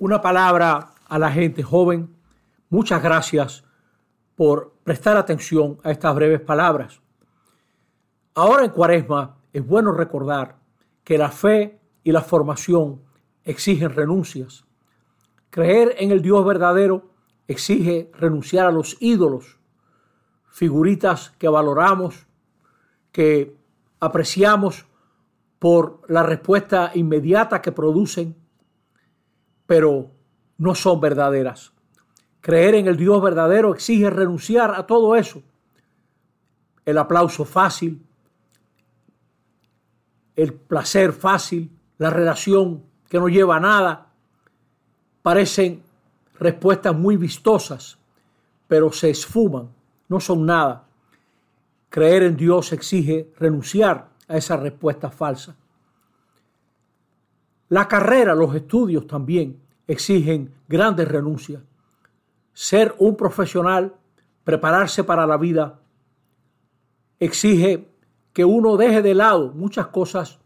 una palabra a la gente joven. Muchas gracias por prestar atención a estas breves palabras. Ahora en Cuaresma es bueno recordar que la fe y la formación exigen renuncias. Creer en el Dios verdadero exige renunciar a los ídolos, figuritas que valoramos, que apreciamos por la respuesta inmediata que producen, pero no son verdaderas. Creer en el Dios verdadero exige renunciar a todo eso. El aplauso fácil, el placer fácil, la relación que no lleva a nada, parecen respuestas muy vistosas, pero se esfuman, no son nada. Creer en Dios exige renunciar a esa respuesta falsa. La carrera, los estudios también exigen grandes renuncias. Ser un profesional, prepararse para la vida, exige que uno deje de lado muchas cosas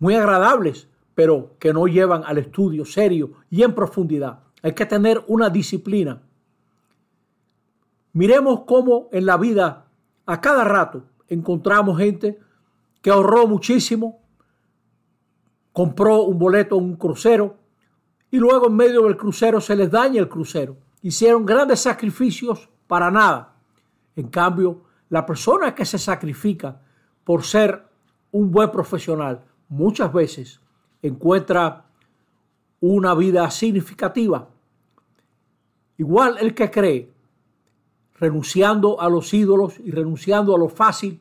muy agradables, pero que no llevan al estudio serio y en profundidad. Hay que tener una disciplina. Miremos cómo en la vida a cada rato encontramos gente que ahorró muchísimo, compró un boleto en un crucero y luego en medio del crucero se les daña el crucero. Hicieron grandes sacrificios para nada. En cambio, la persona que se sacrifica por ser un buen profesional muchas veces encuentra una vida significativa. Igual el que cree, renunciando a los ídolos y renunciando a lo fácil,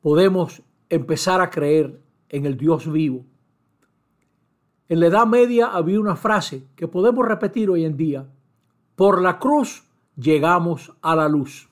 podemos empezar a creer en el Dios vivo. En la Edad Media había una frase que podemos repetir hoy en día. Por la cruz llegamos a la luz.